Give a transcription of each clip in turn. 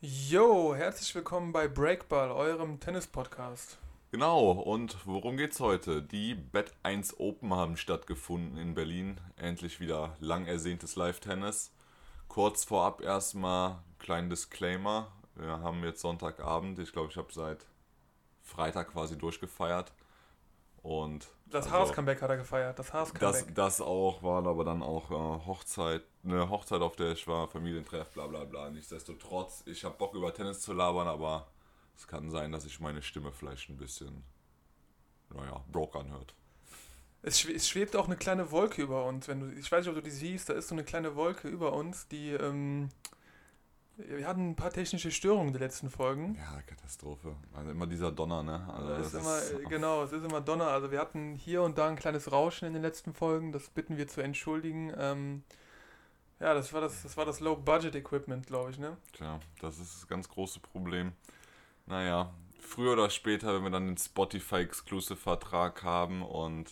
Yo, herzlich willkommen bei Breakball, eurem Tennis-Podcast. Genau, und worum geht's heute? Die Bet 1 Open haben stattgefunden in Berlin. Endlich wieder lang ersehntes Live-Tennis. Kurz vorab erstmal kleinen Disclaimer. Wir haben jetzt Sonntagabend. Ich glaube, ich habe seit Freitag quasi durchgefeiert. Und Das also, Haas-Comeback hat er gefeiert, das das, Haas-Comeback. das auch, waren aber dann auch äh, Hochzeit, eine Hochzeit, auf der ich war, Familientreff, bla bla bla. Nichtsdestotrotz, ich habe Bock über Tennis zu labern, aber es kann sein, dass sich meine Stimme vielleicht ein bisschen, naja, broke anhört. Es schwebt auch eine kleine Wolke über uns. Wenn du, ich weiß nicht, ob du die siehst, da ist so eine kleine Wolke über uns, die, ähm, wir hatten ein paar technische Störungen in den letzten Folgen. Ja, Katastrophe. Also immer dieser Donner, ne? Also Es ist immer, genau, es ist immer Donner. Also wir hatten hier und da ein kleines Rauschen in den letzten Folgen. Das bitten wir zu entschuldigen. Ähm, ja, das war das, das war das Low-Budget-Equipment, glaube ich, ne? Tja, das ist das ganz große Problem. Naja, früher oder später, wenn wir dann den Spotify-Exclusive-Vertrag haben und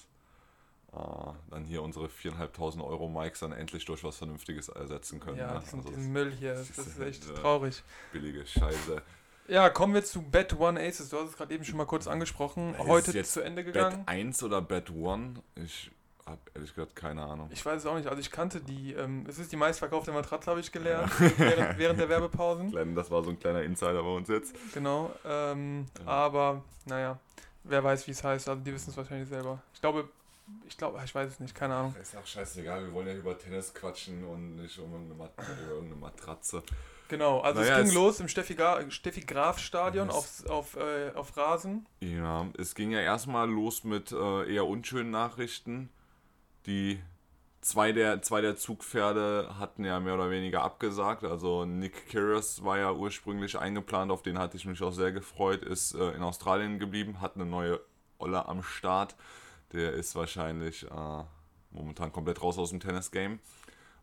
äh, dann hier unsere 4.500 Euro Mics dann endlich durch was Vernünftiges ersetzen können. Ja, ne? diesen, Also diesen Müll hier, das, ist echt äh, traurig. billige Scheiße. Ja, kommen wir zu Bet One Aces. Du hast es gerade eben schon mal kurz angesprochen. Ist Heute jetzt zu Ende Bet gegangen. 1 oder Bet 1? Ich habe ehrlich gesagt keine Ahnung. Ich weiß es auch nicht. Also ich kannte die. Ähm, es ist die meistverkaufte Matratze, habe ich gelernt, während, während der Werbepausen. Klein- Das war so ein kleiner Insider bei uns jetzt. Genau. Ähm, Ja. Aber naja, wer weiß, wie es heißt. Also die wissen es wahrscheinlich selber. Ich glaube, ich glaube, ich weiß es nicht. Keine Ahnung. Ist auch scheißegal, wir wollen ja über Tennis quatschen und nicht um irgendeine, Mat über irgendeine Matratze. Genau. Also Naja, es ging es- los im Steffi, Gra Steffi Graf Stadion Es- auf, auf, äh, auf Rasen. Ja, es ging ja erstmal los mit äh, eher unschönen Nachrichten. Die zwei der, zwei der Zugpferde hatten ja mehr oder weniger abgesagt. Also Nick Kyrgios war ja ursprünglich eingeplant, auf den hatte ich mich auch sehr gefreut, ist äh, in Australien geblieben, hat eine neue Olle am Start. Der ist wahrscheinlich äh, momentan komplett raus aus dem Tennis-Game.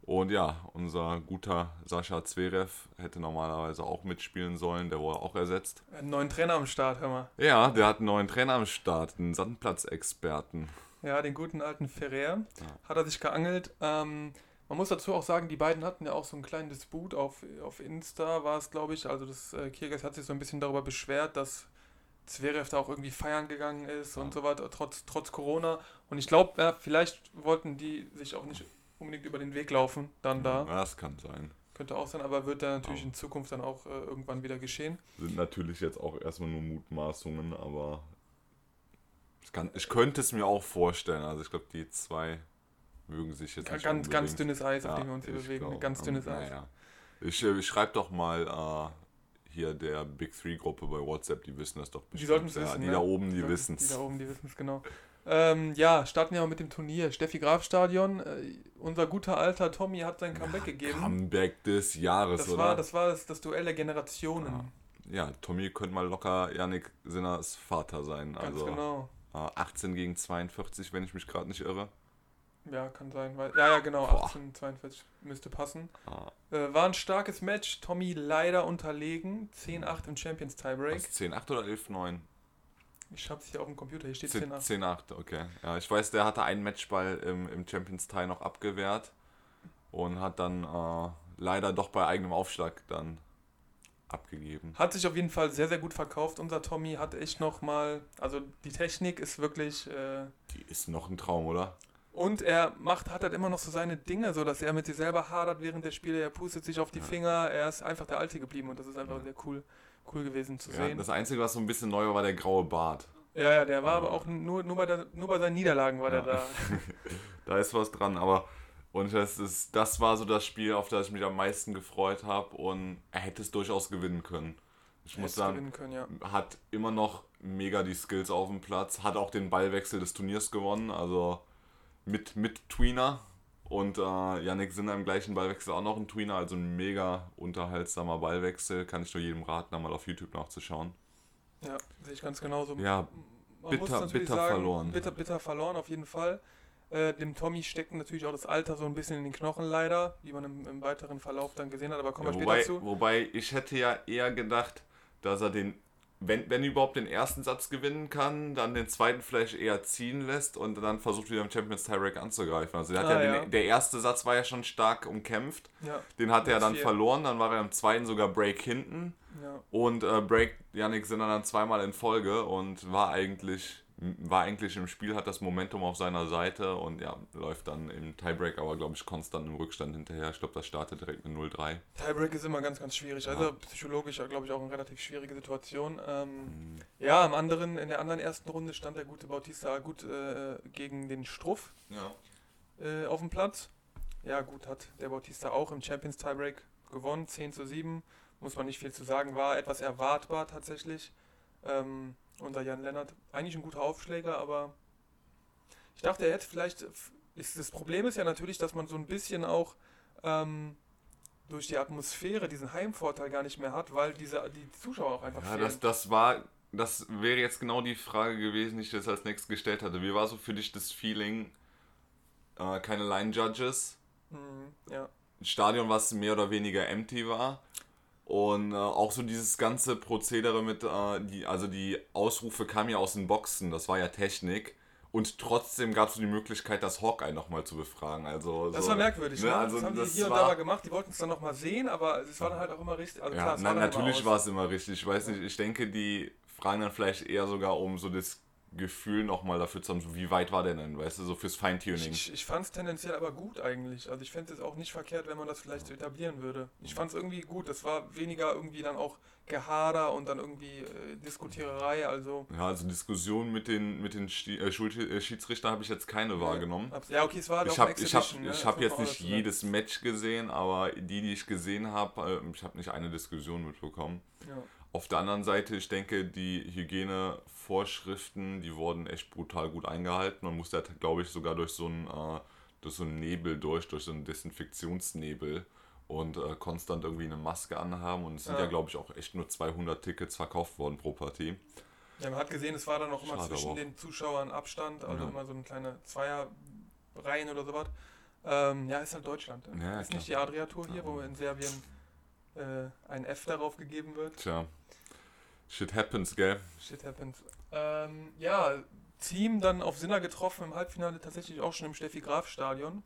Und ja, unser guter Sascha Zverev hätte normalerweise auch mitspielen sollen, der wurde auch ersetzt. Einen neuen Trainer am Start, hör mal. Ja, der hat einen neuen Trainer am Start, einen Sandplatzexperten. Ja, den guten alten Ferrer. Ja. Hat er sich geangelt. Ähm, man muss dazu auch sagen, die beiden hatten ja auch so einen kleinen Disput auf, auf Insta, war es, glaube ich. Also das äh, Kyrgios hat sich so ein bisschen darüber beschwert, dass Zverev da auch irgendwie feiern gegangen ist und Ja. so weiter, trotz, trotz Corona. Und ich glaube, ja, vielleicht wollten die sich auch nicht unbedingt über den Weg laufen, dann da. Ja, das kann sein. Könnte auch sein, aber wird da natürlich Ja. in Zukunft dann auch äh, irgendwann wieder geschehen. Sind natürlich jetzt auch erstmal nur Mutmaßungen, aber ich, kann, ich könnte es mir auch vorstellen. Also ich glaube, die zwei mögen sich jetzt Ganz, nicht ganz, ganz dünnes Eis, auf Ja, dem wir uns hier bewegen. glaub, ganz dünnes Eis. Ich, äh, ich schreibe doch mal äh, hier der Big Three Gruppe bei WhatsApp, die wissen das doch Die sollten es ja, wissen, Die ne? da oben, die Ja, wissen Die es. da oben, die wissen es genau. Ähm, ja, starten ja mit dem Turnier. Steffi Graf Stadion. Äh, unser guter alter Tommy hat sein Comeback gegeben. Comeback des Jahres, das oder? war, das war das, das Duell der Generationen. ja, Tommy könnte mal locker Yannick Sinners Vater sein. Ganz also genau. äh, 18 gegen 42, wenn ich mich gerade nicht irre. Ja, kann sein. Weil, ja, ja, genau. Boah. 18, 42 müsste passen. Ah, Äh, war ein starkes Match. Tommy leider unterlegen. 10-8 im Champions Tiebreak. was, 10-8 oder 11-9? Ich hab's hier auf dem Computer. Hier steht 10-8. 10-8, okay. Ja, ich weiß, der hatte einen Matchball im, im Champions Tie noch abgewehrt und hat dann äh, leider doch bei eigenem Aufschlag dann abgegeben. Hat sich auf jeden Fall sehr, sehr gut verkauft. Unser Tommy hat echt nochmal. Also die Technik ist wirklich. Äh, Die ist noch ein Traum, oder? Und er macht, hat halt immer noch so seine Dinge, so dass er mit sich selber hadert während der Spiele. Er pustet sich auf die Ja. Finger. Er ist einfach der Alte geblieben und das ist einfach Ja. sehr cool, cool gewesen zu sehen. das Einzige, was so ein bisschen neu war, war der graue Bart. Ja, ja, der war Aber- aber auch nur, nur, bei der, nur bei seinen Niederlagen war der da. Da ist was dran, aber und das, ist, das war so das Spiel, auf das ich mich am meisten gefreut habe und er hätte es durchaus gewinnen können. Ich muss Hätte sagen, gewinnen können, ja. hat immer noch mega die Skills auf dem Platz, hat auch den Ballwechsel des Turniers gewonnen, also mit, mit Tweener und äh, Yannick Sinner im gleichen Ballwechsel auch noch ein Tweener, also ein mega unterhaltsamer Ballwechsel, kann ich nur jedem raten, da mal auf YouTube nachzuschauen. Ja, sehe ich ganz genauso. Ja, Man bitter- bitter verloren. Bitter, bitter verloren, auf jeden Fall. Äh, dem Tommy steckt natürlich auch das Alter so ein bisschen in den Knochen leider, wie man im, im weiteren Verlauf dann gesehen hat, aber kommen ja wir wobei, später zu. wobei ich hätte ja eher gedacht, dass er den wenn, wenn überhaupt den ersten Satz gewinnen kann, dann den zweiten vielleicht eher ziehen lässt und dann versucht wieder im Champions Tiebreak anzugreifen. Also der, hat Ah, ja ja. Den, der erste Satz war ja schon stark umkämpft. Ja. Den hat er dann vier. verloren, dann war er im zweiten sogar Break hinten. Und äh, Break Yannick sind dann zweimal in Folge und war eigentlich, war eigentlich im Spiel, hat das Momentum auf seiner Seite und ja, läuft dann im Tiebreak, aber glaube ich konstant im Rückstand hinterher. Ich glaube, das startet direkt mit 0-3. Tiebreak ist immer ganz, ganz schwierig. Also Ja. psychologisch, glaube ich, auch eine relativ schwierige Situation. Ähm, Mhm. ja, im anderen, in der anderen ersten Runde stand der gute Bautista gut äh, gegen den Struff Ja. äh, auf dem Platz. Ja, gut, hat der Bautista auch im Champions Tiebreak gewonnen, 10 zu 7. Muss man nicht viel zu sagen, war etwas erwartbar tatsächlich. Ähm, unser Jan Lennart, eigentlich ein guter Aufschläger, aber ich dachte, er hätte vielleicht. Ist, das Problem ist ja natürlich, dass man so ein bisschen auch ähm, durch die Atmosphäre diesen Heimvorteil gar nicht mehr hat, weil diese, die Zuschauer auch einfach Ja, fehlen. das, das war, das wäre jetzt genau die Frage gewesen, die ich jetzt als nächstes gestellt hatte. Wie war so für dich das Feeling, äh, keine Line-Judges, Mhm, ja. ein Stadion, was mehr oder weniger empty war und äh, auch so dieses ganze Prozedere mit, äh, die, also die Ausrufe kamen ja aus den Boxen, das war ja Technik. Und trotzdem gab es so die Möglichkeit, das Hawkeye nochmal zu befragen. Also Das so, war merkwürdig, ne? ne? Also das haben das die hier und war- da mal gemacht, die wollten es dann nochmal sehen, aber es war dann halt auch immer richtig. Also Ja, klar, dann immer natürlich war es immer richtig. Ich weiß nicht, ich denke, die fragen dann vielleicht eher sogar um so das Gefühl nochmal dafür zu haben, wie weit war der denn, weißt du, so fürs Feintuning. Ich, ich fand es tendenziell aber gut eigentlich. Also ich fände es auch nicht verkehrt, wenn man das vielleicht so etablieren würde. Ich fand es irgendwie gut. Das war weniger irgendwie dann auch Gehader und dann irgendwie äh, Diskutiererei. Also Ja, also Diskussionen mit den, mit den Schi- äh, Schul- äh, Schiedsrichtern habe ich jetzt keine wahrgenommen. abs- ja, okay, es war halt Ich auch habe ich hab, ne? ich Das hab muss jetzt nicht jedes Match gesehen, aber die, die ich gesehen habe, äh, ich habe nicht eine Diskussion mitbekommen. Ja. Auf der anderen Seite, ich denke, die Hygienevorschriften, die wurden echt brutal gut eingehalten. Man musste, glaube ich, sogar durch so einen, äh, durch so einen Nebel durch, durch so einen Desinfektionsnebel und äh, konstant irgendwie eine Maske anhaben. Und es sind Ja. ja, glaube ich, auch echt nur 200 Tickets verkauft worden pro Partie. ja, man hat gesehen, es war dann auch immer Schade zwischen auch. den Zuschauern Abstand, also Ja. immer so eine kleine Zweierreihen oder sowas. Ähm, ja, ist halt Deutschland. Ne? Ja, ist klar. nicht die Adria-Tour hier, wo in Serbien äh, ein F darauf gegeben wird. Tja, shit happens, gell? Shit happens. Ähm, ja, Team dann auf Sinner getroffen im Halbfinale tatsächlich auch schon im Steffi Graf Stadion.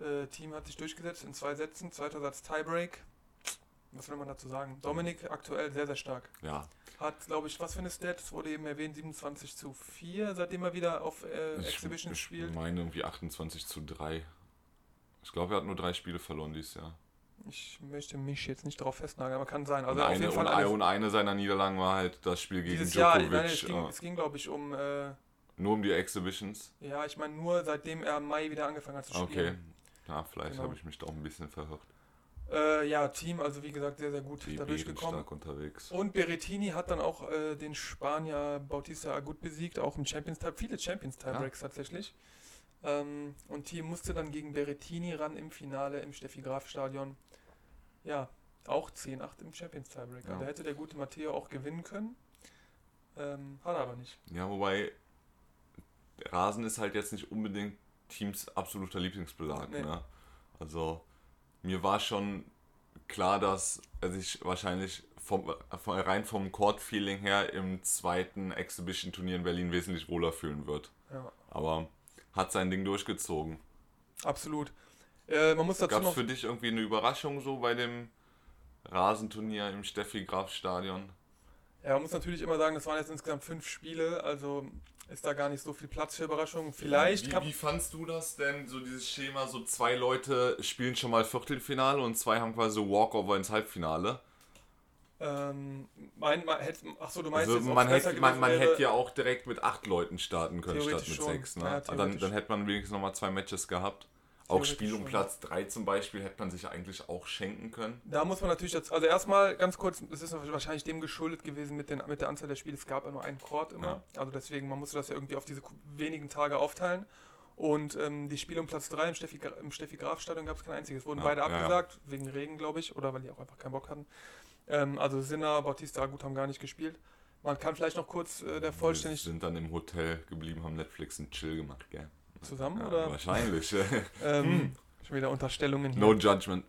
Äh, Team hat sich durchgesetzt in zwei Sätzen, zweiter Satz Tiebreak. Was will man dazu sagen? Dominik aktuell sehr, sehr stark. Ja, Hat, glaube ich, was für eine Stat? Es wurde eben erwähnt, 27 zu 4, seitdem er wieder auf äh, ich, Exhibition ich spielt. meine irgendwie 28 zu 3. Ich glaube, er hat nur drei Spiele verloren dieses Jahr. Ich möchte mich jetzt nicht darauf festnageln, aber kann sein. Also und, auf eine, jeden Fall und, eine, und eine seiner Niederlagen war halt das Spiel gegen dieses Jahr. Djokovic. Nein, es ging, es ging glaube ich, um. Äh, nur um die Exhibitions. ja, ich meine nur seitdem er im Mai wieder angefangen hat zu Okay. spielen. Ja, vielleicht Genau. habe ich mich da auch ein bisschen verhört. Äh, ja, Team, also wie gesagt, sehr, sehr gut Die da durchgekommen. stark unterwegs. Und Berrettini hat dann auch äh, den Spanier Bautista Agut besiegt, auch im Champions Tie, viele Champions Tiebreaks tatsächlich. Ähm, und Team musste dann gegen Berrettini ran im Finale im Steffi Graf Stadion. Ja, auch 10-8 im Champions Tiebreak. Ja. Da hätte der gute Matteo auch gewinnen können. Ähm, hat er aber nicht. Ja, wobei Rasen ist halt jetzt nicht unbedingt Teams absoluter Lieblingsbelag. Nee. Ne? Also mir war schon klar, dass er sich wahrscheinlich vom, rein vom Court-Feeling her im zweiten Exhibition-Turnier in Berlin wesentlich wohler fühlen wird. Ja, Aber hat sein Ding durchgezogen. absolut. Äh, man muss dazu Gab es noch. für dich irgendwie eine Überraschung so bei dem Rasenturnier im Steffi Graf Stadion? Ja, man muss natürlich immer sagen, das waren jetzt insgesamt fünf Spiele, also ist da gar nicht so viel Platz für Überraschungen. Vielleicht wie, wie fandst du das denn, so dieses Schema, so zwei Leute spielen schon mal Viertelfinale und zwei haben quasi so Walkover ins Halbfinale? Ähm, mein, man hätte, ach so, du meinst Also jetzt, man, hätte, man, man hätte ja auch direkt mit acht Leuten starten können statt mit schon. sechs. Ne? Ja, dann, dann hätte man wenigstens nochmal zwei Matches gehabt. Auch Spiel um. Platz 3 zum Beispiel hätte man sich eigentlich auch schenken können. Da muss man natürlich jetzt, also erstmal ganz kurz, es ist wahrscheinlich dem geschuldet gewesen mit, den, mit der Anzahl der Spiele. Es gab ja nur einen Court immer. Also deswegen, man musste das ja irgendwie auf diese wenigen Tage aufteilen. Und ähm, die Spiele um Platz 3 im Steffi, im Steffi Graf Stadion gab es kein einziges. Wurden Ja, beide ja, ja. abgesagt, wegen Regen, glaube ich, oder weil die auch einfach keinen Bock hatten. Ähm, also Sinner, Bautista, gut, haben gar nicht gespielt. Man kann vielleicht noch kurz äh, der Wir vollständig sind dann im Hotel geblieben, haben Netflix einen Chill gemacht, gell? zusammen Ja, oder wahrscheinlich. ähm, schon wieder Unterstellungen hier. no judgment.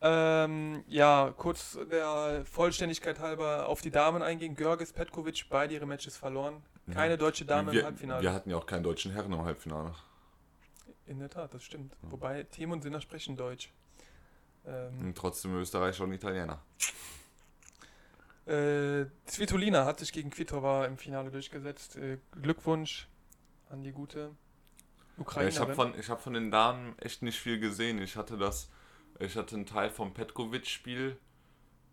Ähm, ja, kurz der Vollständigkeit halber auf die Damen eingehen. Görges, Petkovic, beide ihre Matches verloren. Keine deutsche Dame wir, im Halbfinale. Wir hatten ja auch keinen deutschen Herren im Halbfinale. In der Tat, das stimmt. Wobei Tim und Sinner sprechen Deutsch. Ähm, Und trotzdem Österreicher und Italiener. Äh, Svitolina hat sich gegen Kvitova im Finale durchgesetzt. Äh, Glückwunsch an die gute Ja, Ukrainerin. ich habe von, ich hab von den Damen echt nicht viel gesehen. Ich hatte das, ich hatte einen Teil vom Petkovic-Spiel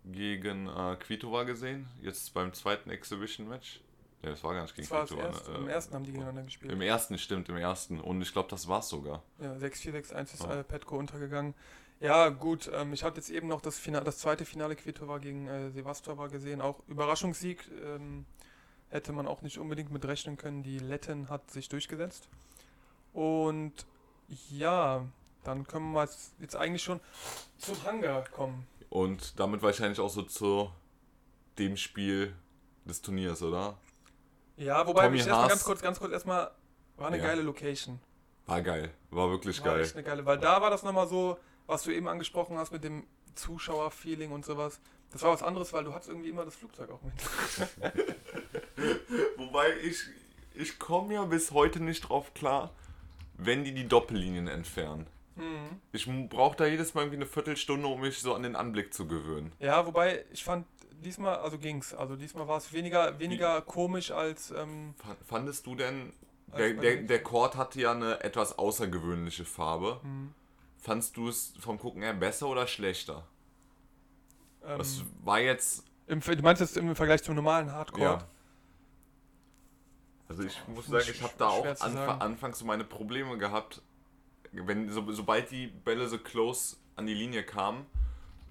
gegen äh, Kvitova gesehen. Jetzt beim zweiten Exhibition-Match. Ja, das war gar nicht gegen das Kvitova. erste. ne? Im Äh, ersten haben die gegeneinander gespielt. Im ersten, stimmt, im ersten. Und ich glaube, das war's sogar. Ja, 6-4, 6-1 ist Ja. äh, Petko untergegangen. Ja, gut, ähm, ich habe jetzt eben noch das, Finale, das zweite Finale Kvitova gegen äh, Sevastova gesehen. Auch Überraschungssieg ähm, hätte man auch nicht unbedingt mit rechnen können. Die Letten hat sich durchgesetzt. Und ja, dann können wir jetzt, eigentlich schon zum Hangar kommen. Und damit wahrscheinlich auch so zu dem Spiel des Turniers, oder? Ja, wobei Tommy ich erstmal ganz kurz, ganz kurz erstmal, war eine Ja. geile Location. War geil. War wirklich War geil. echt eine geile, weil da war das nochmal so, was du eben angesprochen hast mit dem Zuschauerfeeling und sowas. Das war was anderes, weil du hattest irgendwie immer das Flugzeug auch mit. Wobei ich, ich komme ja bis heute nicht drauf klar, wenn die die Doppellinien entfernen. Mhm. Ich brauche da jedes Mal irgendwie eine Viertelstunde, um mich so an den Anblick zu gewöhnen. Ja, wobei ich fand, diesmal, also ging's. Also diesmal war es weniger, weniger komisch als, ähm, Fa- Fandest du denn, der, der, der Chord hatte ja eine etwas außergewöhnliche Farbe. hm, Fandst du es vom Gucken her besser oder schlechter? ähm Das war jetzt, im, du meinst jetzt im Vergleich zum normalen Hardcore? ja. Also ich muss sagen, ich habe da auch anfa anfangs so meine Probleme gehabt, wenn so, sobald die Bälle so close an die Linie kamen,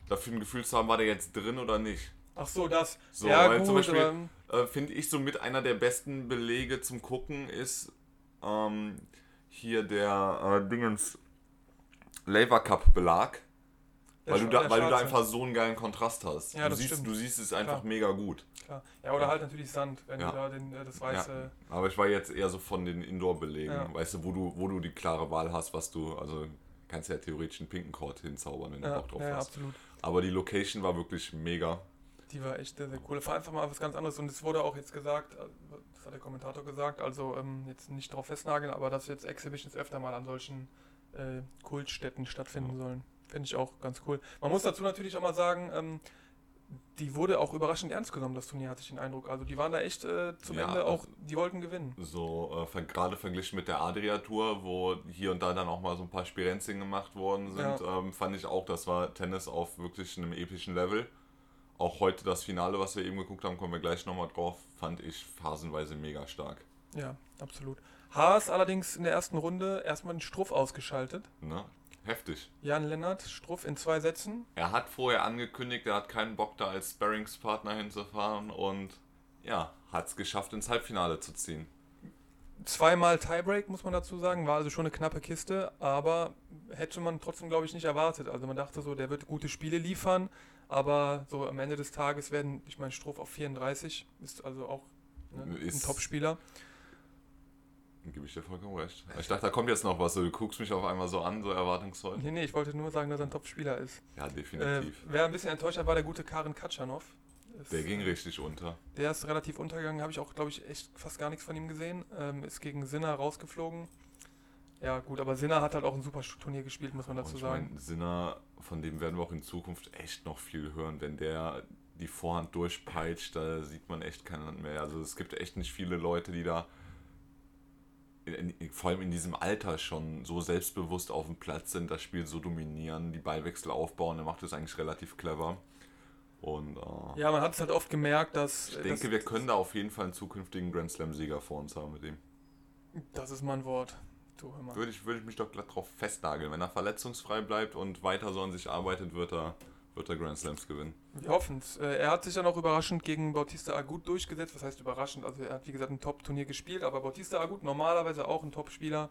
dafür ein Gefühl zu haben, war der jetzt drin oder nicht. Ach so, das. So, ja, weil gut, zum Beispiel- äh, finde ich so mit einer der besten Belege zum Gucken ist ähm, hier der äh, Dingens Lever Cup Belag, der weil du da, weil du da einfach so einen geilen Kontrast hast. Ja, du siehst, stimmt. du siehst es einfach Klar. mega gut. Klar. Ja, oder halt natürlich Sand, wenn Ja. du da den, äh, das weiße. Aber ich war jetzt eher so von den Indoor-Belegen, Ja. weißt du, wo du, wo du die klare Wahl hast, was du, also kannst ja theoretisch einen pinken Court hinzaubern, wenn du Ja, Bock drauf ja, ja, hast. absolut. Aber die Location war wirklich mega. Die war echt sehr, sehr cool. War einfach mal was ganz anderes. Und es wurde auch jetzt gesagt, äh, das hat der Kommentator gesagt, also ähm, jetzt nicht drauf festnageln, aber dass jetzt Exhibitions öfter mal an solchen äh, Kultstätten stattfinden sollen. Finde ich auch ganz cool. Man muss dazu natürlich auch mal sagen, ähm, die wurde auch überraschend ernst genommen, das Turnier, hatte ich den Eindruck. Also die waren da echt äh, zum Ja, Ende auch, also- die wollten gewinnen. So äh, gerade verglichen mit der Adria-Tour, wo hier und da dann auch mal so ein paar Spirenzien gemacht worden sind, ähm, fand ich auch, das war Tennis auf wirklich einem epischen Level. Auch heute das Finale, was wir eben geguckt haben, kommen wir gleich nochmal drauf, fand ich phasenweise mega stark. Ja, absolut. Haas allerdings in der ersten Runde erstmal den Struff ausgeschaltet. Ne? Heftig. Jan Lennart, Struff in zwei Sätzen. Er hat vorher angekündigt, er hat keinen Bock da als Sparringspartner hinzufahren und ja, hat es geschafft, ins Halbfinale zu ziehen. Zweimal Tiebreak, muss man dazu sagen. War also schon eine knappe Kiste, aber hätte man trotzdem, glaube ich, nicht erwartet. Also man dachte so, der wird gute Spiele liefern, aber so am Ende des Tages werden, ich meine, Stroh auf 34 ist also auch ne, ein Ist- Topspieler. Dann gebe ich dir vollkommen recht. Ich dachte, da kommt jetzt noch was, du guckst mich auf einmal so an, so erwartungsvoll. Nee, nee, ich wollte nur sagen, dass er ein Topspieler ist. Ja, Äh, definitiv. wer ein bisschen enttäuscht hat, war der gute Karin Katschanov. Ist, Der ging richtig unter. Der ist relativ untergegangen, habe ich auch, glaube ich, echt fast gar nichts von ihm gesehen. Ähm, ist gegen Sinner rausgeflogen. Ja, gut, aber Sinner hat halt auch ein super Turnier gespielt, muss man dazu sagen. meine, Sinner, von dem werden wir auch in Zukunft echt noch viel hören. Wenn der die Vorhand durchpeitscht, da sieht man echt kein Land mehr. Also es gibt echt nicht viele Leute, die da in, in, vor allem in diesem Alter schon so selbstbewusst auf dem Platz sind, das Spiel so dominieren, die Ballwechsel aufbauen. Der macht das eigentlich relativ clever. Und äh, Ja, man hat es halt oft gemerkt, dass. ich denke, wir können da auf jeden Fall einen zukünftigen Grand Slam-Sieger vor uns haben mit ihm. Das ist mein Wort. Du, hör mal. Würde ich, würde ich mich doch glatt drauf festnageln. Wenn er verletzungsfrei bleibt und weiter so an sich arbeitet, wird er, wird er Grand Slams gewinnen. Wir hoffen es. Er hat sich ja noch überraschend gegen Bautista Agut durchgesetzt. Was heißt überraschend? Also er hat wie gesagt ein Top-Turnier gespielt, aber Bautista Agut normalerweise auch ein Top-Spieler.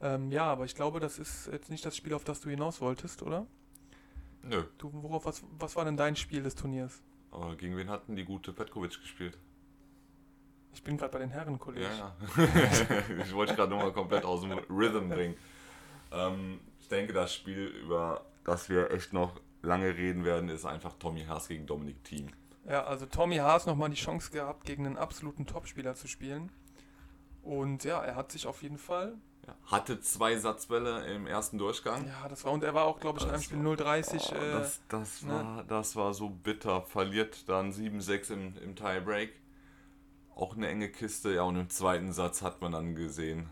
Ähm, ja, aber ich glaube, das ist jetzt nicht das Spiel, auf das du hinaus wolltest, oder? Nö, Du, worauf, was, was war denn dein Spiel des Turniers? aber gegen wen hatten die gute Petkovic gespielt? Ich bin gerade bei den Herren, Kollege. Ja, ja. ich wollte gerade nochmal komplett aus dem Rhythm bringen. Ähm, ich denke, das Spiel, über das wir echt noch lange reden werden, ist einfach Tommy Haas gegen Dominik Thiem. Ja, also Tommy Haas nochmal die Chance gehabt, gegen einen absoluten Topspieler zu spielen. Und ja, er hat sich auf jeden Fall. Ja, hatte zwei Satzbälle im ersten Durchgang. Ja, das war, und er war auch, glaube ich, in einem Spiel 0,30. Oh, äh, das, das, ne? war, das war so bitter. Verliert dann 7-6 im, im Tiebreak. Auch eine enge Kiste. Ja, und im zweiten Satz hat man dann gesehen,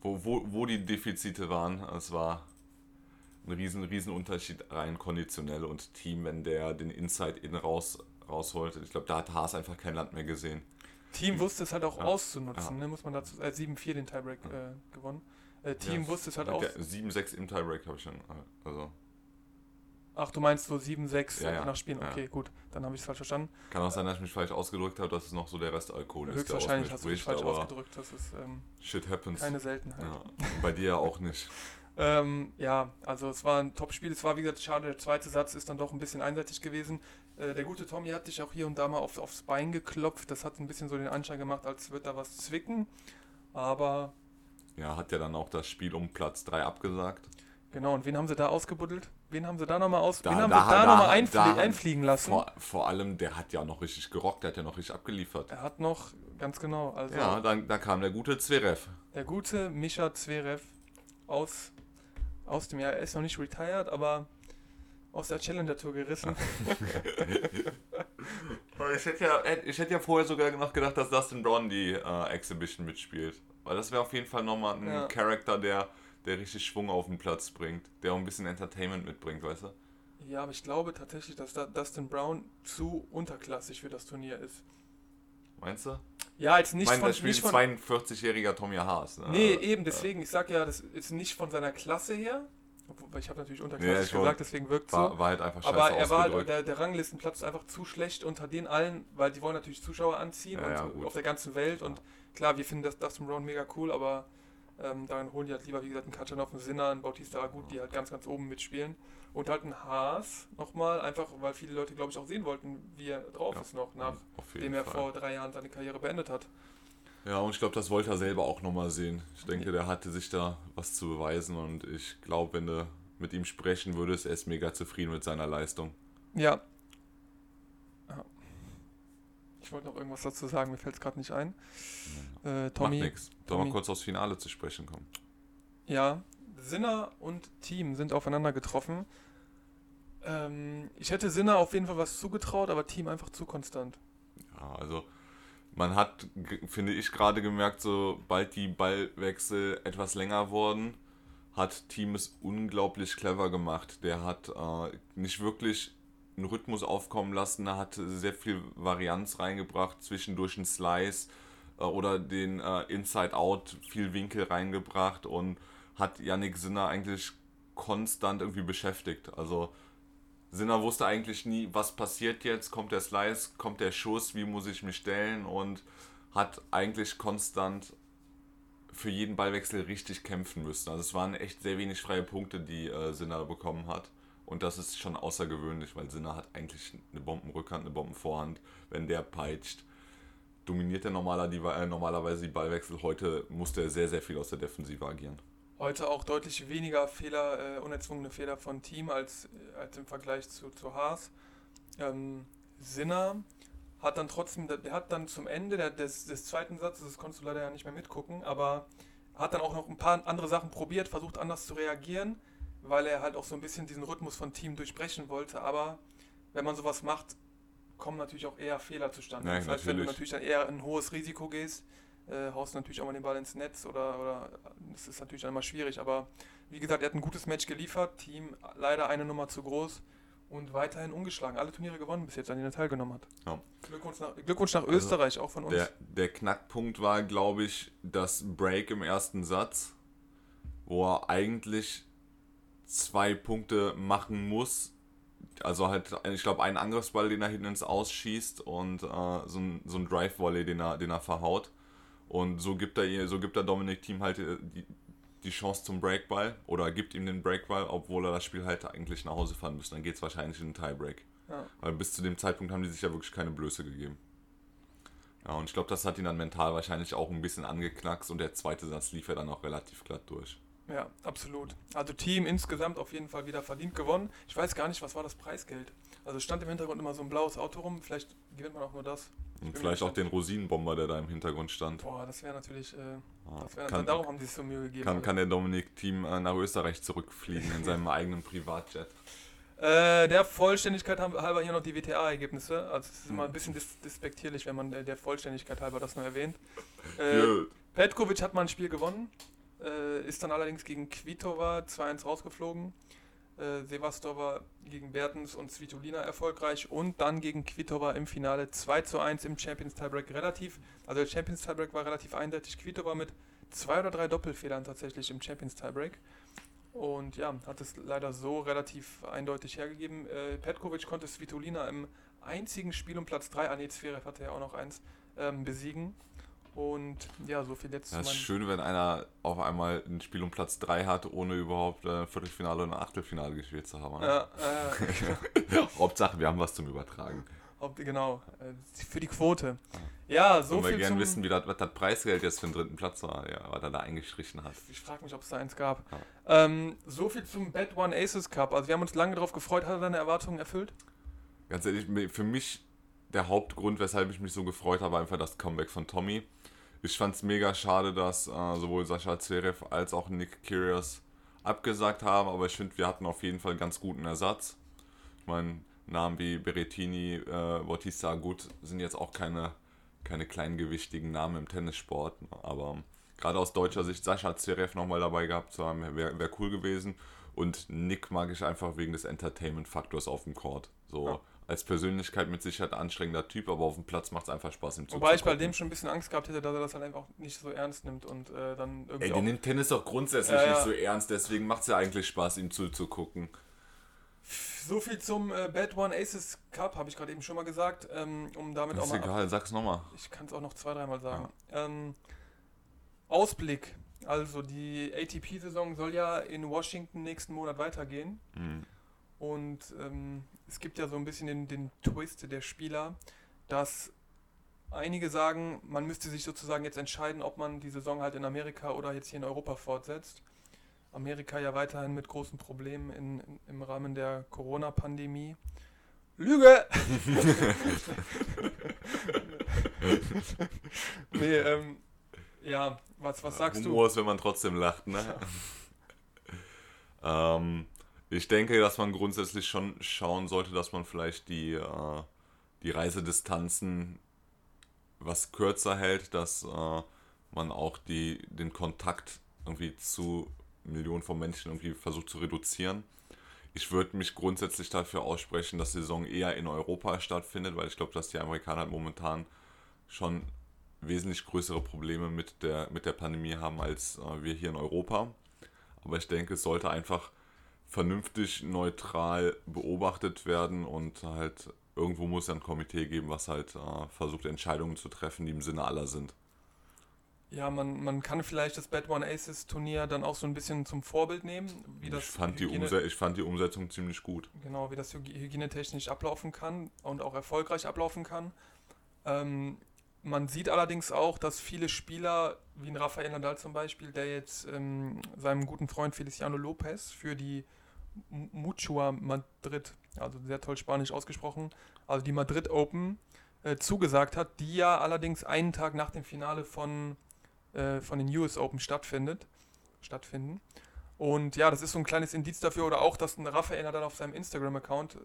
wo, wo, wo die Defizite waren. Es war ein riesen, riesen Unterschied rein konditionell und Team, wenn der den Inside-In raus, rausholt. Ich glaube, da hat Haas einfach kein Land mehr gesehen. Team wusste es halt auch Ja. auszunutzen, Ja. ne, muss man dazu äh, 7-4 den Tiebreak äh, gewonnen. Äh, Team Ja, wusste es halt auch. 7-6 im Tiebreak habe ich schon. Also Ach, du meinst so 7-6 Ja, ja. nach Spielen? Ja. Okay, gut, dann habe ich es falsch verstanden. kann auch sein, dass ich mich falsch ausgedrückt habe, dass es noch so der Rest Alkohol ist, Höchstwahrscheinlich hast du dich falsch ausgedrückt. Das ist ähm, shit happens. keine Seltenheit. Ja, bei dir ja auch nicht. Ähm, ja, also es war ein Top-Spiel. Es war, wie gesagt, schade, der zweite Satz ist dann doch ein bisschen einseitig gewesen. Äh, der gute Tommy hat dich auch hier und da mal aufs, aufs Bein geklopft. Das hat ein bisschen so den Anschein gemacht, als würde da was zwicken. Aber Ja, hat ja dann auch das Spiel um Platz 3 abgesagt. genau, und wen haben sie da ausgebuddelt? Wen haben sie da nochmal aus? Da- wen haben da- sie da, da- nochmal einflie einfliegen lassen? Vor, vor allem, der hat ja noch richtig gerockt, der hat ja noch richtig abgeliefert. Er hat noch, ganz genau, also Ja, dann, da kam der gute Zverev. der gute Mischa Zverev aus, aus dem Jahr, er ist noch nicht retired, aber aus der Challenger Tour gerissen. Ich hätte, ja, ich hätte ja vorher sogar noch gedacht, dass Dustin Brown die äh, Exhibition mitspielt. Weil das wäre auf jeden Fall nochmal ein Ja. Charakter, der, der richtig Schwung auf den Platz bringt. Der auch ein bisschen Entertainment mitbringt, weißt du? Ja, aber ich glaube tatsächlich, dass da Dustin Brown zu unterklassig für das Turnier ist. Meinst du? Ja, jetzt Ich nicht meine, von, da spielt nicht ein von 42-jähriger Tommy Haas. Ne? Nee, Also, eben, deswegen, ich sag ja, das ist nicht von seiner Klasse her. Obwohl, ich habe natürlich Ja, unterklassig ich wollt- gesagt, deswegen wirkt so. War, war halt einfach scheiße aber er war, ausgedrückt. der, der Ranglistenplatz ist einfach zu schlecht unter den allen, weil die wollen natürlich Zuschauer anziehen Ja, ja, und gut. auf der ganzen Welt. Und klar, wir finden das Dustin Brown mega cool, aber ähm, dann holen die halt lieber, wie gesagt, einen Katschanov, einen Sinner, einen Bautista Agut, die halt ganz, ganz oben mitspielen. Und halt einen Haas nochmal, einfach weil viele Leute, glaube ich, auch sehen wollten, wie er drauf Ja, ist noch, nachdem er Fall. vor drei Jahren seine Karriere beendet hat. Ja, und ich glaube, das wollte er selber auch nochmal sehen. Ich denke, der hatte sich da was zu beweisen und ich glaube, wenn du mit ihm sprechen würdest, er ist mega zufrieden mit seiner Leistung. Ja. Ja. Ich wollte noch irgendwas dazu sagen, mir fällt es gerade nicht ein. Äh, Tommy, Macht nix. Sollen wir Tommy. kurz aufs Finale zu sprechen kommen? ja, Sinner und Team sind aufeinander getroffen. Ähm, ich hätte Sinner auf jeden Fall was zugetraut, aber Team einfach zu konstant. Ja, also man hat, finde ich, gerade gemerkt, sobald die Ballwechsel etwas länger wurden, hat Team es unglaublich clever gemacht. Der hat äh, nicht wirklich einen Rhythmus aufkommen lassen, er hat sehr viel Varianz reingebracht, zwischendurch einen Slice äh, oder den äh, Inside-Out, viel Winkel reingebracht und hat Yannick Sinner eigentlich konstant irgendwie beschäftigt. Also Sinner wusste eigentlich nie, was passiert jetzt, kommt der Slice, kommt der Schuss, wie muss ich mich stellen und hat eigentlich konstant für jeden Ballwechsel richtig kämpfen müssen. Also es waren echt sehr wenig freie Punkte, die äh, Sinner bekommen hat. Und das ist schon außergewöhnlich, weil Sinner hat eigentlich eine Bombenrückhand, eine Bombenvorhand. Wenn der peitscht, dominiert er normaler die, äh, normalerweise die Ballwechsel. Heute musste er sehr, sehr viel aus der Defensive agieren. Heute auch deutlich weniger Fehler, äh, unerzwungene Fehler von Team als, äh, als im Vergleich zu, zu Haas. Ähm, Sinner hat dann trotzdem, der hat dann zum Ende der, des, des zweiten Satzes, das konntest du leider ja nicht mehr mitgucken, aber hat dann auch noch ein paar andere Sachen probiert, versucht anders zu reagieren, weil er halt auch so ein bisschen diesen Rhythmus von Team durchbrechen wollte. Aber wenn man sowas macht, kommen natürlich auch eher Fehler zustande. Nein, das heißt, wenn du natürlich. natürlich dann eher ein hohes Risiko gehst, äh, haust du natürlich auch mal den Ball ins Netz oder, oder das ist natürlich dann immer schwierig. Aber wie gesagt, er hat ein gutes Match geliefert, Team leider eine Nummer zu groß und weiterhin ungeschlagen. Alle Turniere gewonnen bis jetzt, an denen er teilgenommen hat. Ja. Glückwunsch nach, Glückwunsch nach Also, Österreich, auch von uns. Der, der Knackpunkt war, glaube ich, das Break im ersten Satz, wo er eigentlich zwei Punkte machen muss. Also halt, ich glaube, einen Angriffsball, den er hinten ins Ausschießt und äh, so ein, so ein Drive-Volley, den er, den er verhaut. Und so gibt er, ihr- so gibt er Dominik Team halt äh, die, die Chance zum Breakball oder gibt ihm den Breakball, obwohl er das Spiel halt eigentlich nach Hause fahren müsste. Dann geht es wahrscheinlich in den Tiebreak. Ja. Weil bis zu dem Zeitpunkt haben die sich ja wirklich keine Blöße gegeben. Ja, und ich glaube, das hat ihn dann mental wahrscheinlich auch ein bisschen angeknackst und der zweite Satz lief ja dann auch relativ glatt durch. Ja, absolut. Also Team insgesamt auf jeden Fall wieder verdient gewonnen. Ich weiß gar nicht, was war das Preisgeld? Also stand im Hintergrund immer so ein blaues Auto rum. Vielleicht gewinnt man auch nur das. Und vielleicht auch den Rosinenbomber, der da im Hintergrund stand. Boah, das wäre natürlich. Äh, Ja, das wär, kann, darum haben sie es so Mühe gegeben. kann, kann der Dominik-Team äh, nach Österreich zurückfliegen in seinem eigenen Privatjet. Äh, der Vollständigkeit haben- halber hier noch die WTA-Ergebnisse. Also es ist immer Hm. ein bisschen dis despektierlich, wenn man der Vollständigkeit halber das nur erwähnt. Äh. Petkovic hat mal ein Spiel gewonnen, äh, ist dann allerdings gegen Kvitova 2-1 rausgeflogen. Äh, Sevastova gegen Bertens und Svitolina erfolgreich und dann gegen Kvitova im Finale 2-1 im Champions Tiebreak relativ, also der Champions Tiebreak war relativ eindeutig. Kvitova mit zwei oder drei Doppelfehlern tatsächlich im Champions Tiebreak. Und ja, hat es leider so relativ eindeutig hergegeben. Äh, Petkovic konnte Svitolina im einzigen Spiel um Platz 3, ah nee, Zverev hatte ja auch noch eins, ähm, besiegen. Und ja, so viel jetzt Das ist schön, wenn einer auf einmal ein Spiel um Platz 3 hat, ohne überhaupt äh, Viertelfinale oder Achtelfinale gespielt zu haben. Ja, äh, Hauptsache, wir haben was zum Übertragen. ob, genau, äh, für die Quote. Ja, so viel gerne zum... wissen, wie das, was das Preisgeld jetzt für den dritten Platz war, ja, was er da eingestrichen hat. Ich frage mich, ob es da eins gab. Ja. Ähm, so viel zum Bet One Aces Cup. Also wir haben uns lange darauf gefreut. Hat er deine Erwartungen erfüllt? Ganz ehrlich, für mich der Hauptgrund, weshalb ich mich so gefreut habe, einfach das Comeback von Tommy. Ich fand es mega schade, dass äh, sowohl Sascha Zverev als auch Nick Kyrgios abgesagt haben, aber ich finde, wir hatten auf jeden Fall einen ganz guten Ersatz. Ich meine, Namen wie Berrettini, äh, Bautista Agut sind jetzt auch keine, keine kleingewichtigen Namen im Tennissport, aber gerade aus deutscher Sicht Sascha Zverev nochmal dabei gehabt zu haben, wäre wär cool gewesen. Und Nick mag ich einfach wegen des Entertainment-Faktors auf dem Court. So Ja. Als Persönlichkeit mit Sicherheit anstrengender Typ, aber auf dem Platz macht es einfach Spaß, ihm Wobei ich bei dem schon ein bisschen Angst gehabt hätte, dass er das halt einfach nicht so ernst nimmt und äh, dann irgendwie Ey, der nimmt Tennis doch grundsätzlich Ja, ja. nicht so ernst, deswegen macht es ja eigentlich Spaß, ihm zuzugucken. So viel zum äh, Bet One Aces Cup, habe ich gerade eben schon mal gesagt. Ähm, um damit Das auch ist mal. ab- egal, sag's nochmal. Ich kann es auch noch zwei, dreimal sagen. Ähm, Ausblick. Also die ATP-Saison soll ja in Washington nächsten Monat weitergehen. Hm. Und ähm, es gibt ja so ein bisschen den, den Twist der Spieler, dass einige sagen, man müsste sich sozusagen jetzt entscheiden, ob man die Saison halt in Amerika oder jetzt hier in Europa fortsetzt. Amerika ja weiterhin mit großen Problemen in, in, im Rahmen der Corona-Pandemie. Lüge! nee, ähm, ja, was, was sagst Humor du? ist, wenn man trotzdem lacht, ne? ähm, ich denke, dass man grundsätzlich schon schauen sollte, dass man vielleicht die, äh, die Reisedistanzen was kürzer hält, dass äh, man auch die, den Kontakt irgendwie zu Millionen von Menschen irgendwie versucht zu reduzieren. Ich würde mich grundsätzlich dafür aussprechen, dass die Saison eher in Europa stattfindet, weil ich glaube, dass die Amerikaner halt momentan schon wesentlich größere Probleme mit der, mit der Pandemie haben als äh, wir hier in Europa. Aber ich denke, es sollte einfach vernünftig neutral beobachtet werden und halt irgendwo muss ja ein Komitee geben, was halt äh, versucht, Entscheidungen zu treffen, die im Sinne aller sind. Ja, man, man kann vielleicht das Bad One Aces Turnier dann auch so ein bisschen zum Vorbild nehmen, wie das ich, fand die Hygiene- ich fand die Umsetzung ziemlich gut. genau, wie das hygi- hygienetechnisch ablaufen kann und auch erfolgreich ablaufen kann. Ähm, man sieht allerdings auch, dass viele Spieler, wie ein Rafael Nadal zum Beispiel, der jetzt ähm, seinem guten Freund Feliciano Lopez für die Mutua Madrid, also sehr toll spanisch ausgesprochen, also die Madrid Open, äh, zugesagt hat, die ja allerdings einen Tag nach dem Finale von, äh, von den US Open stattfindet, stattfinden. Und ja, das ist so ein kleines Indiz dafür, oder auch, dass ein Rafael Nadal auf seinem Instagram-Account äh,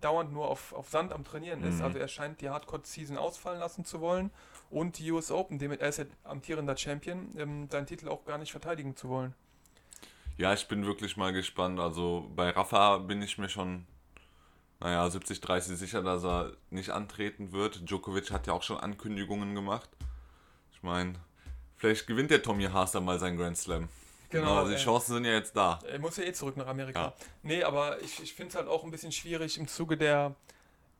dauernd nur auf, auf Sand am Trainieren ist. Mhm. Also er scheint die Hardcore-Season ausfallen lassen zu wollen und die US Open, dem er ist ja amtierender Champion, ähm, seinen Titel auch gar nicht verteidigen zu wollen. Ja, ich bin wirklich mal gespannt. Also bei Rafa bin ich mir schon, naja, 70-30 sicher, dass er nicht antreten wird. Djokovic hat ja auch schon Ankündigungen gemacht. Ich meine, vielleicht gewinnt der Tommy Haas dann mal seinen Grand Slam. also die äh, Chancen sind ja jetzt da. Er muss ja eh zurück nach Amerika. Ja. Nee, aber ich, ich finde es halt auch ein bisschen schwierig im Zuge der,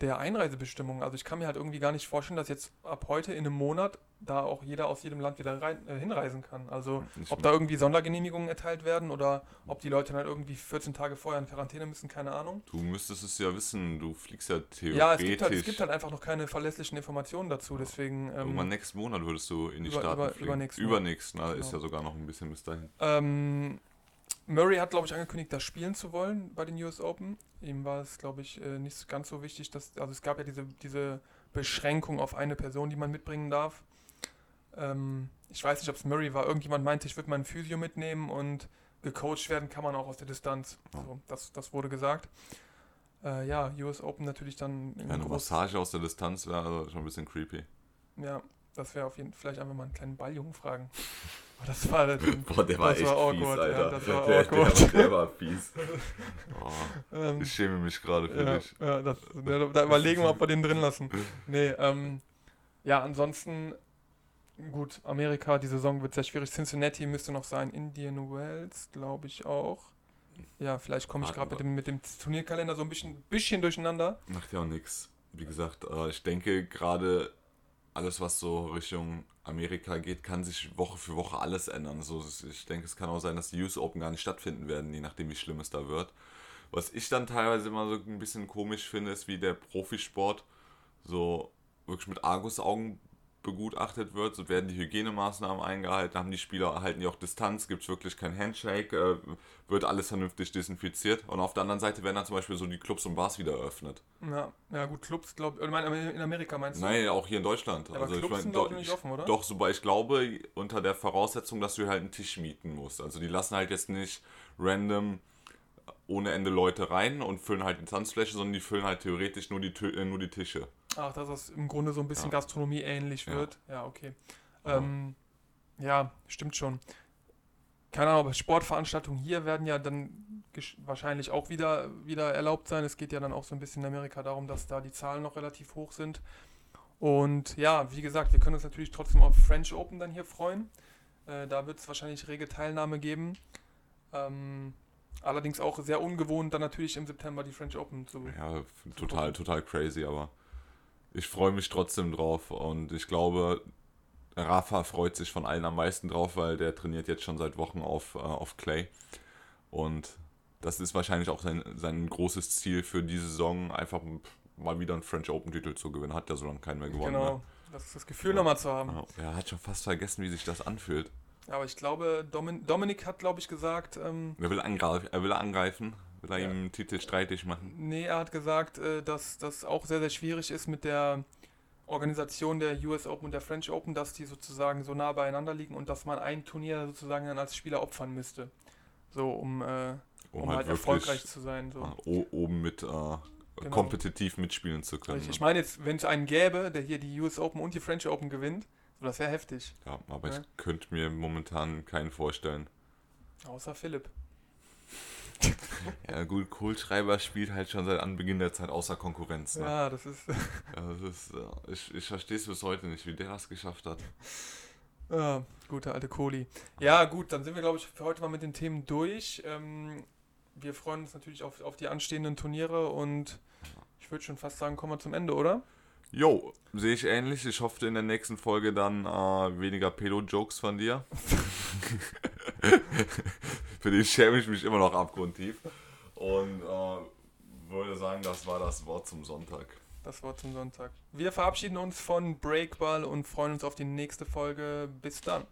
der Einreisebestimmungen. Also ich kann mir halt irgendwie gar nicht vorstellen, dass jetzt ab heute in einem Monat da auch jeder aus jedem Land wieder rein, äh, hinreisen kann. Also Ich- ob da irgendwie Sondergenehmigungen erteilt werden oder ob die Leute dann irgendwie 14 Tage vorher in Quarantäne müssen, keine Ahnung. Du müsstest es ja wissen, du fliegst ja theoretisch. Ja, es gibt, halt, es gibt halt einfach noch keine verlässlichen Informationen dazu, deswegen... Irgendwann Ähm, nächsten Monat würdest du in die über- Staaten über- fliegen. übernächsten, Übernächsten, also ist Genau. ja sogar noch ein bisschen bis dahin. ähm, Murray hat, glaube ich, angekündigt, das spielen zu wollen bei den US Open. Ihm war es, glaube ich, äh, nicht ganz so wichtig, dass, also es gab ja diese, diese Beschränkung auf eine Person, die man mitbringen darf. Ähm, ich weiß nicht, ob es Murray war. Irgendjemand meinte, ich würde meinen Physio mitnehmen und gecoacht werden kann man auch aus der Distanz. So, das, das wurde gesagt. Äh, ja, US Open natürlich dann. Ja, eine Massage aus der Distanz wäre also schon ein bisschen creepy. Ja, das wäre auf jeden Fall vielleicht einfach mal einen kleinen Balljungen fragen. Oh, das war, das, Boah, der war das echt war fies, Alter. ja, das war der, awkward. Der, der war fies. Oh, Ähm, ich schäme mich gerade für ja, dich. ja, das, da, da überlegen wir, ob wir den drin lassen. Nee, ähm, ja, ansonsten, gut, Amerika, die Saison wird sehr schwierig. Cincinnati müsste noch sein, Indian Wells, glaube ich auch. Ja, vielleicht komme ich gerade mit dem, mit dem Turnierkalender so ein bisschen, bisschen durcheinander. Macht ja auch nichts. Wie gesagt, äh, ich denke gerade alles, was so Richtung Amerika geht, kann sich Woche für Woche alles ändern. So, ich denke, es kann auch sein, dass die US Open gar nicht stattfinden werden, je nachdem, wie schlimm es da wird. Was ich dann teilweise immer so ein bisschen komisch finde, ist, wie der Profisport so wirklich mit Argusaugen begutachtet wird. So werden die Hygienemaßnahmen eingehalten, haben die Spieler, halten die auch Distanz, gibt es wirklich kein Handshake, äh, wird alles vernünftig desinfiziert. Und auf der anderen Seite werden dann zum Beispiel so die Clubs und Bars wieder eröffnet. Ja, ja gut, Clubs, glaube ich, in Amerika meinst du? Nein, auch hier in Deutschland. aber Clubs ich mein, sind, nicht offen, oder? Doch, sobald ich glaube, unter der Voraussetzung, dass du halt einen Tisch mieten musst. Also die lassen halt jetzt nicht random ohne Ende Leute rein und füllen halt die Tanzfläche, sondern die füllen halt theoretisch nur die, äh, nur die Tische. Ach, dass das im Grunde so ein bisschen Ja. Gastronomie ähnlich Ja. wird. Ja, okay. Ja. Ähm, ja, stimmt schon. Keine Ahnung, aber Sportveranstaltungen hier werden ja dann wahrscheinlich auch wieder, wieder erlaubt sein. Es geht ja dann auch so ein bisschen in Amerika darum, dass da die Zahlen noch relativ hoch sind. Und ja, wie gesagt, wir können uns natürlich trotzdem auf French Open dann hier freuen. Äh, da wird es wahrscheinlich rege Teilnahme geben. Ähm, allerdings auch sehr ungewohnt, dann natürlich im September die French Open zu. Ja, total, total crazy, aber ich freue mich trotzdem drauf und ich glaube, Rafa freut sich von allen am meisten drauf, weil der trainiert jetzt schon seit Wochen auf, äh, auf Clay und das ist wahrscheinlich auch sein, sein großes Ziel für die Saison, einfach mal wieder einen French Open Titel zu gewinnen. Hat ja so lange keinen mehr gewonnen. Genau, das ist das Gefühl nochmal zu haben. Ne? Ja, er hat schon fast vergessen, wie sich das anfühlt. Aber ich glaube, Domin Dominik hat, glaube ich, gesagt, ähm, Er will er will angreifen, will er Ja. ihm Titel streitig machen. nee, er hat gesagt, äh, dass das auch sehr, sehr schwierig ist mit der Organisation der US Open und der French Open, dass die sozusagen so nah beieinander liegen und dass man ein Turnier sozusagen dann als Spieler opfern müsste. So, um, äh, um, halt, erfolgreich zu sein. So. o- oben mit äh, kompetitiv mitspielen zu können. Ich, ne? ich meine jetzt, wenn es einen gäbe, der hier die US Open und die French Open gewinnt, so, das wäre heftig. Ja, aber Ja. ich könnte mir momentan keinen vorstellen. Außer Philipp. Ja gut, Kohlschreiber spielt halt schon seit Anbeginn der Zeit außer Konkurrenz. Ne? Ja, das ist. Das ist, ich ich verstehe es bis heute nicht, wie der das geschafft hat. Ja, gute alte Kohli. Ja, gut, dann sind wir, glaube ich, für heute mal mit den Themen durch. Ähm, wir freuen uns natürlich auf, auf die anstehenden Turniere und ich würde schon fast sagen, kommen wir zum Ende, oder? Jo, sehe ich ähnlich. Ich hoffe in der nächsten Folge dann äh, weniger Pedo-Jokes von dir. Für die schäme ich mich immer noch abgrundtief. Und äh, würde sagen, das war das Wort zum Sonntag. Das Wort zum Sonntag. Wir verabschieden uns von Breakball und freuen uns auf die nächste Folge. Bis dann.